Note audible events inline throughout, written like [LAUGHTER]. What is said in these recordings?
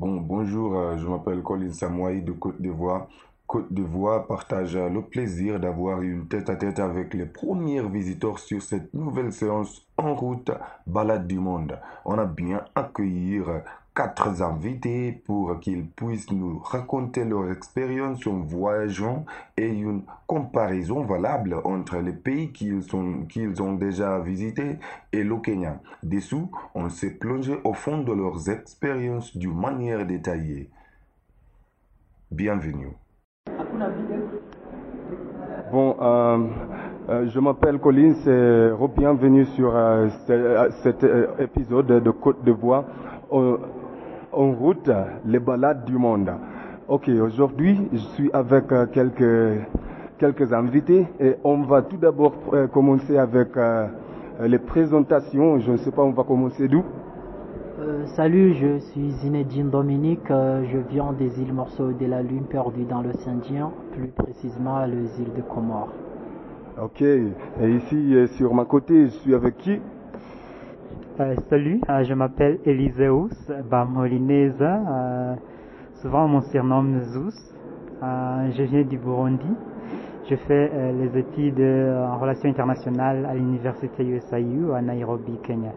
Bon, bonjour, euh, je m'appelle Colin Samouaï de Côte d'Ivoire. Côte d'Ivoire partage euh, le plaisir d'avoir une tête-à-tête avec les premiers visiteurs sur cette nouvelle séance en route Balade du Monde. On a bien accueilli euh, quatre invités pour qu'ils puissent nous raconter leur expérience en voyageant et une comparaison valable entre les pays qu'ils ont, déjà visités et le Kenya. Dessous, on s'est plongé au fond de leurs expériences d'une manière détaillée. Bienvenue. Bon, euh, euh, je m'appelle Colin, c'est bienvenue sur euh, ce- cet épisode de Côte d'Ivoire en, en route, les balades du monde. Ok, aujourd'hui, je suis avec euh, quelques, quelques invités et on va tout d'abord euh, commencer avec euh, les présentations. Je ne sais pas, on va commencer d'où? Euh, salut, je suis Zinedine Dominique, je viens des îles Morceaux de la Lune perdues dans l'océan Indien, plus précisément les îles de Comores. Ok, et ici sur ma côté, je suis avec qui? Euh, salut, euh, je m'appelle Eliseus Bamolinese. Euh, souvent on me surnomme Zeus. Euh, je viens du Burundi. Je fais euh, les études en relations internationales à l'université USIU à Nairobi, Kenya.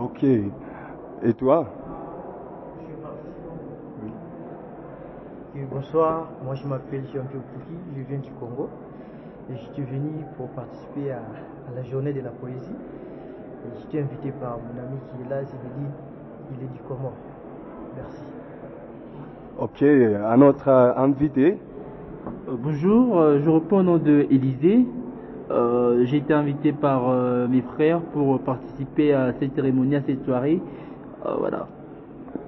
Ok, et toi? Et bonsoir, moi je m'appelle Jean-Pierre Pouki, je viens du Congo et je suis venu pour participer à, à la journée de la poésie. Suis invité par mon ami qui est là, Zinedine, il est du Comore. Merci. Ok, un autre euh, invité Euh, Bonjour, euh, je réponds au nom de Élysée. Euh, J'ai été invité par euh, mes frères pour participer à cette cérémonie, à cette soirée. Euh, voilà.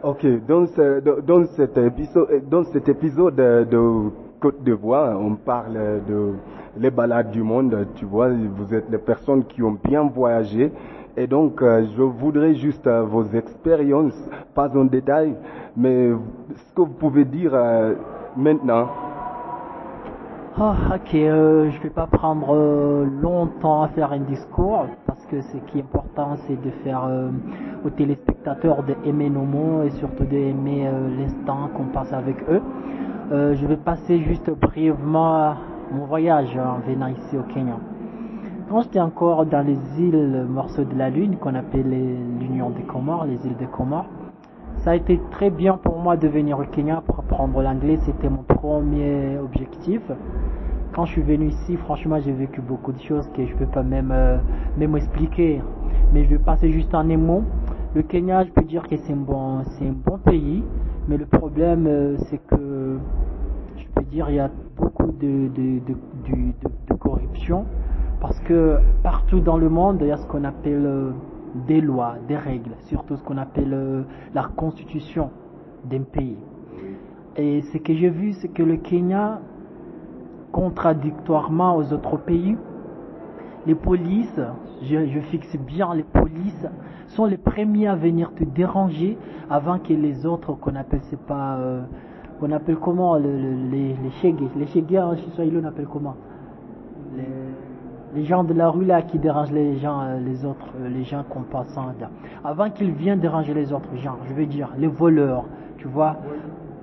Ok, dans, ce- dans- cet épisode, dans cet épisode de Côte d'Ivoire, on parle de les balades du monde. Tu vois, vous êtes les personnes qui ont bien voyagé. Et donc, euh, je voudrais juste euh, vos expériences, pas en détail, mais ce que vous pouvez dire euh, maintenant. Ah, ok, je vais pas prendre longtemps à faire un discours parce que ce qui est important c'est de faire aux téléspectateurs d'aimer nos mots et surtout d'aimer l'instant qu'on passe avec eux. Je vais passer juste brièvement mon voyage en venant ici au Kenya. Quand j'étais encore dans les îles Morceaux de la Lune, qu'on appelle les- l'Union des Comores, les îles des Comores, ça a été très bien pour moi de venir au Kenya pour apprendre l'anglais, c'était mon premier objectif. Quand je suis venu ici, franchement, j'ai vécu beaucoup de choses que je ne peux pas même, euh, expliquer. Mais je vais passer juste en un mot. Le Kenya, je peux dire que c'est un bon, un bon pays, mais le problème, euh, c'est que je peux dire il y a beaucoup de corruption parce que partout dans le monde il y a ce qu'on appelle euh, des lois, des règles, surtout ce qu'on appelle euh, la constitution d'un pays. Et ce que j'ai vu, c'est que le Kenya, contradictoirement aux autres pays, les polices, je, je fixe bien, les polices sont les premiers à venir te déranger avant que les autres qu'on appelle, c'est pas, euh, qu'on appelle comment, le- le- les, les chégués, les chégués en Swahili on appelle comment? Les, gens de la rue là qui dérangent les gens, euh, les autres, euh, les gens qu'on passe là. Avant qu'ils viennent déranger les autres gens, je veux dire, les voleurs, tu vois,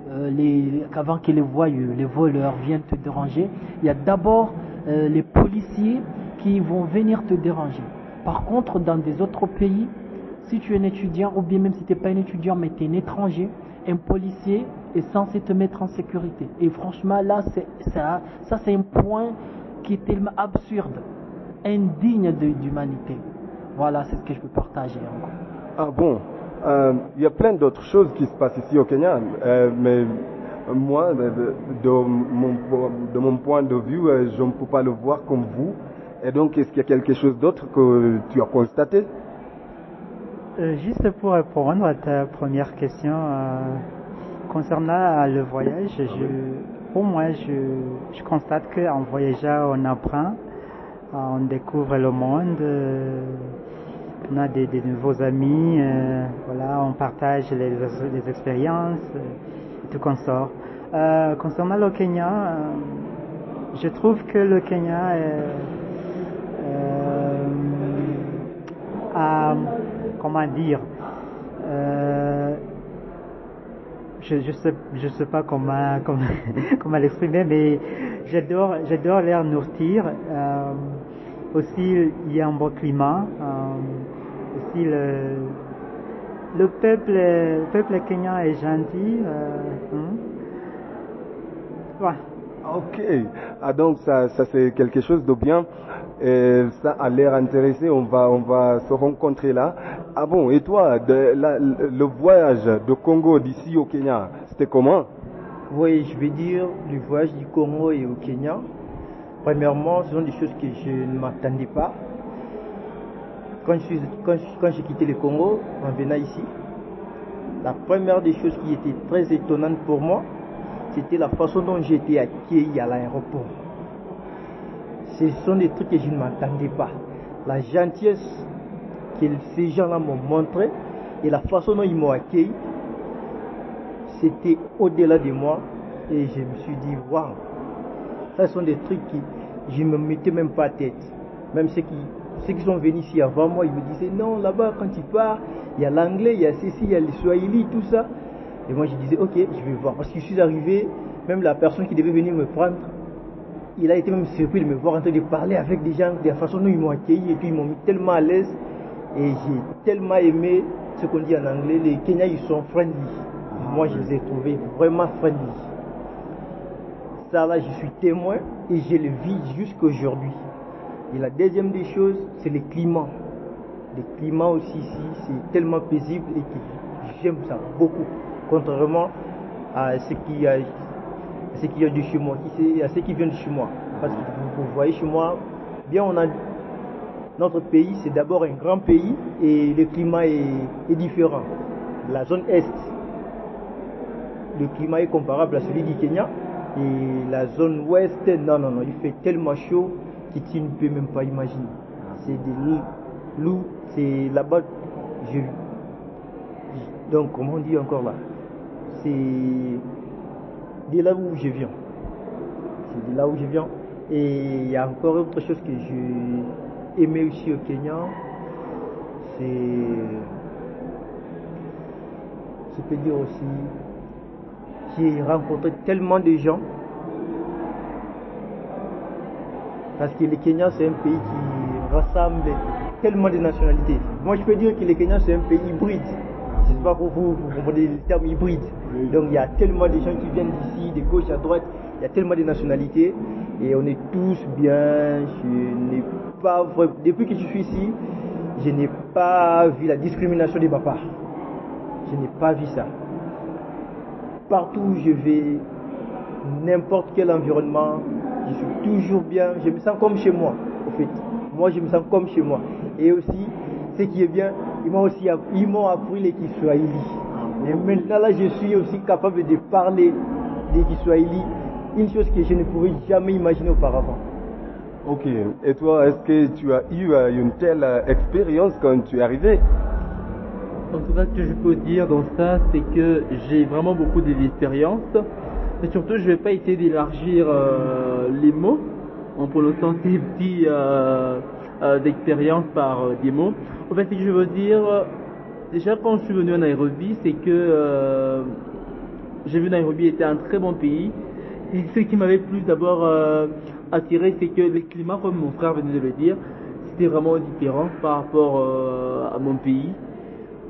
euh, les, avant que les voyous, les voleurs viennent te déranger, il y a d'abord les policiers qui vont venir te déranger. Par contre, dans des autres pays, si tu es un étudiant, ou bien même si tu n'es pas un étudiant, mais tu es un étranger, un policier est censé te mettre en sécurité. Et franchement, là, ça, ça c'est un point qui est tellement absurde, indigne de- d'humanité. Voilà, c'est ce que je peux partager encore. Ah bon, euh, il y a plein d'autres choses qui se passent ici au Kenya, euh, mais moi, de, mon, de mon point de vue, euh, je ne peux pas le voir comme vous. Et donc, est-ce qu'il y a quelque chose d'autre que tu as constaté? Euh, juste pour répondre à ta première question, euh, concernant le voyage, je, pour moi, je, je constate qu'en voyageant, on apprend, euh, on découvre le monde, euh, on a des, des nouveaux amis, euh, voilà, on partage les, les expériences, euh, tout qu'on sort. Euh, concernant le Kenya, je trouve que le Kenya a, comment dire, je je sais je sais pas comment [LAUGHS] comment comment l'exprimer mais j'adore j'adore l'air nourrir euh, aussi il y a un bon climat euh, aussi le le peuple le peuple kenyan est gentil euh, hein. Ouais. Ok, ah donc ça, ça c'est quelque chose de bien. Et ça a l'air intéressé, on va, on va se rencontrer là. Ah bon, et toi, de, la- le voyage de Congo d'ici au Kenya, c'était comment? Oui, je vais dire le voyage du Congo et au Kenya. Premièrement, ce sont des choses que je ne m'attendais pas. Quand j'ai quitté le Congo, en venant ici, la première des choses qui était très étonnante pour moi, c'était la façon dont été accueilli à l'aéroport. Ce sont des trucs que je ne m'attendais pas. La gentillesse que ces gens-là m'ont montré et la façon dont ils m'ont accueilli, c'était au-delà de moi et je me suis dit waouh sont des trucs qui je ne me mettais même pas à tête. Même ceux qui ceux qui sont venus ici avant moi ils me disaient non là-bas quand tu pars il y a l'anglais il y a ceci il y a le swahili tout ça. Et moi je disais ok je vais voir. Parce que je suis arrivé même la personne qui devait venir me prendre il a été même surpris de me voir en train de parler avec des gens de la façon dont ils m'ont accueilli et puis ils m'ont mis tellement à l'aise et j'ai tellement aimé ce qu'on dit en anglais les Kenyans ils sont friendly. Moi je les ai trouvés vraiment friendly ça là je suis témoin et je le vis jusqu'aujourd'hui et la deuxième des choses c'est le climat le climat aussi ici c'est tellement paisible et que j'aime ça beaucoup contrairement à ce qui a à ce de chez moi à ceux qui viennent de chez moi parce que vous, vous voyez chez moi bien on a notre pays, c'est d'abord un grand pays et le climat est, est différent. La zone Est, le climat est comparable à celui du Kenya. Et la zone Ouest, non, non, non, il fait tellement chaud que tu ne peux même pas imaginer. C'est des loups, c'est là-bas, donc comment on dit encore là? C'est de là où je viens. C'est de là où je viens. Et il y a encore autre chose que j'ai aimé aussi au Kenya, c'est, je peux dire aussi, j'ai rencontré tellement de gens. Parce que le Kenya, c'est un pays qui rassemble tellement de nationalités. Moi, je peux dire que le Kenya, c'est un pays hybride. Je ne sais pas pour vous, vous comprenez le terme hybride. Donc, il y a tellement de gens qui viennent d'ici, de gauche à droite. Il y a tellement de nationalités. Et on est tous bien. Je n'ai pas Depuis que je suis ici, je n'ai pas vu la discrimination de ma part. Je n'ai pas vu ça. Partout où je vais, n'importe quel environnement, je suis toujours bien, je me sens comme chez moi, au fait. Moi, je me sens comme chez moi. Et aussi, ce qui est bien, ils m'ont aussi ils m'ont appris les Kiswahili. Et maintenant, là, je suis aussi capable de parler des Kiswahili, une chose que je ne pouvais jamais imaginer auparavant. Ok, et toi, est-ce que tu as eu euh, une telle euh, expérience quand tu es arrivé? En tout cas, ce que je peux dire dans ça, c'est que j'ai vraiment beaucoup d'expérience. Mais surtout, je vais pas essayer d'élargir euh, les mots en prononçant ces petits euh, euh, d'expérience par euh, des mots. En fait, ce que je veux dire, déjà quand je suis venu à Nairobi, c'est que euh, j'ai vu Nairobi était un très bon pays. Et ce qui m'avait plus d'abord attiré, c'est que le climat, comme mon frère venait de le dire, c'était vraiment différent par rapport à mon pays.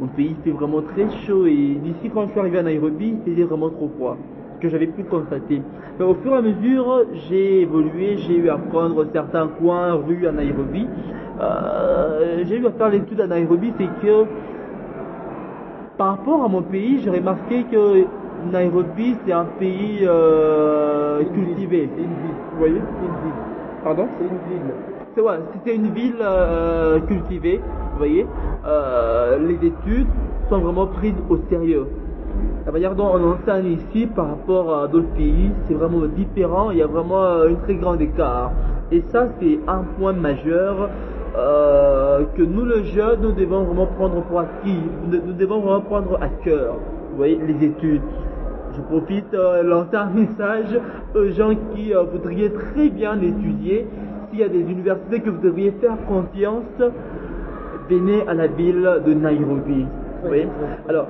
Mon pays fait vraiment très chaud et d'ici quand je suis arrivé à Nairobi, c'était vraiment trop froid, ce que j'avais pu constater. Mais au fur et à mesure, j'ai évolué, j'ai eu à prendre certains coins, rues à Nairobi. Euh, j'ai eu à faire l'étude à Nairobi, c'est que par rapport à mon pays, j'ai remarqué que Nairobi, c'est un pays euh, cultivé. Vous voyez? Une ville. Pardon? C'est une ville. c'est ouais, c'était une ville euh, cultivée, voyez. Euh, les études sont vraiment prises au sérieux. La manière dont on enseigne ici par rapport à d'autres pays, c'est vraiment différent. Il y a vraiment euh, une très grande écart. Et ça, c'est un point majeur euh, que nous, les jeunes, nous devons vraiment prendre pour acquis. Nous devons vraiment prendre à cœur. Vous voyez, les études. Je profite euh, lancer un message aux gens qui euh, voudraient très bien étudier. S'il y a des universités que vous devriez faire confiance, venez à la ville de Nairobi. Oui. Alors,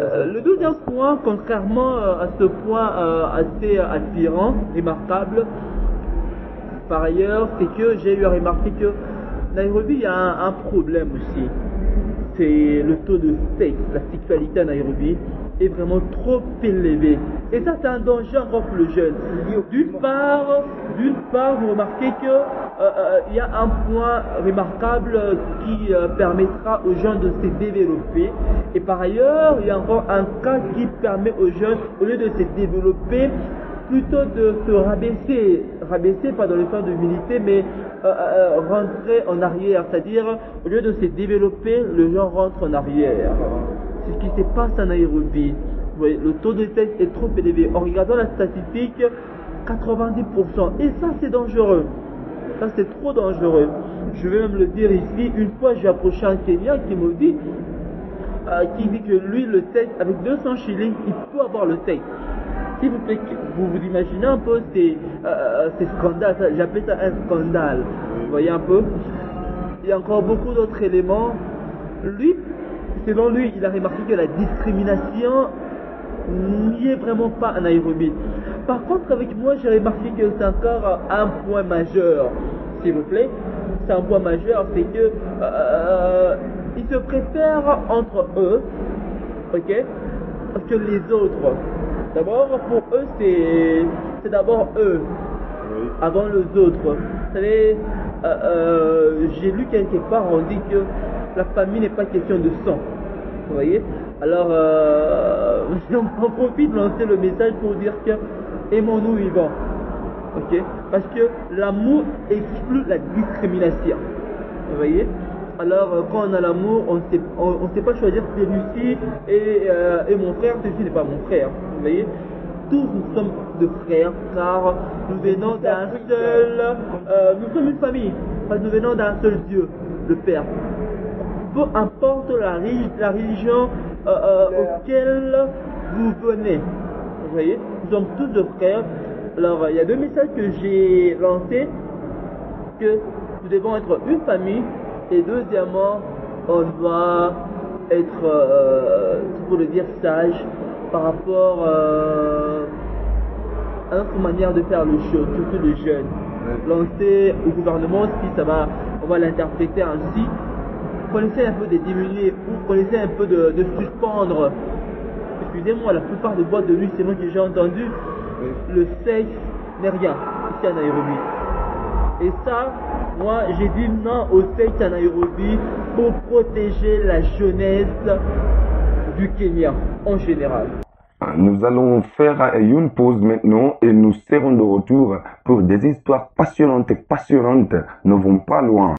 euh, le deuxième point, contrairement euh, à ce point euh, assez attirant, remarquable, par ailleurs, c'est que j'ai eu à remarquer que Nairobi, a un, un problème aussi. C'est le taux de sexe, la sexualité à Nairobi est vraiment trop élevé. Et ça, c'est un danger encore pour le jeune. D'une part, d'une part, vous remarquez que euh, euh, il y a un point remarquable qui euh, permettra aux jeunes de se développer. Et par ailleurs, il y a encore un cas qui permet aux jeunes, au lieu de se développer, plutôt de se rabaisser, rabaisser pas dans le sens de militer, mais rentrer en arrière, c'est-à-dire au lieu de se développer, le genre rentre en arrière. Ce qui se passe en voyez, le taux de test est trop élevé. En regardant la statistique, 90%. Et ça, c'est dangereux. Ça, c'est trop dangereux. Je vais même le dire ici. Une fois, j'ai approché un Kenyan qui me dit, euh, qui dit que lui, le test, avec 200 shillings, il peut avoir le test. S'il vous plaît, vous vous imaginez un peu ces, euh, ces scandales, j'appelle ça un scandale. Vous voyez un peu? Il y a encore beaucoup d'autres éléments. Lui, selon lui, il a remarqué que la discrimination n'y est vraiment pas à Nairobi. Par contre, avec moi, j'ai remarqué que c'est encore un point majeur, s'il vous plaît. C'est un point majeur, c'est que euh, ils se préfèrent entre eux, ok, que les autres. D'abord, pour eux, c'est c'est d'abord eux, avant les autres. Vous savez, euh, euh, j'ai lu quelque part, on dit que la famille n'est pas question de sang. Vous Alors, euh, [LAUGHS] j'en profite de lancer le message pour dire que aimons-nous vivants. Ok Parce que l'amour exclut la discrimination. Vous voyez alors euh, quand on a l'amour, on ne sait, on, on pas choisir celui-ci et, euh, et mon frère, celui-ci n'est pas mon frère. Vous voyez Tous nous sommes de frères car nous venons d'un seul, nous sommes une famille, parce que nous venons d'un seul Dieu, le Père. Peu importe la, la religion euh, euh, auquel vous venez. Vous voyez Nous sommes tous de frères. Alors il y a deux messages que j'ai lancés que nous devons être une famille et deuxièmement, on doit être, euh, pour le dire, sage par rapport euh, à notre manière de faire les choses, surtout les jeunes. Lancer au gouvernement, si ça va, on va l'interpréter ainsi, qu'on essaie un peu de diminuer ou qu'on essaie un peu de, de suspendre. Excusez-moi, la plupart des boîtes de nuit, selon que j'ai entendu, le sexe n'est rien ici à Nairobi. Et ça, moi, j'ai dit non au sexe à Nairobi pour protéger la jeunesse du Kenya en général. Nous allons faire une pause maintenant et nous serons de retour pour des histoires passionnantes et passionnantes. Ne vont pas loin.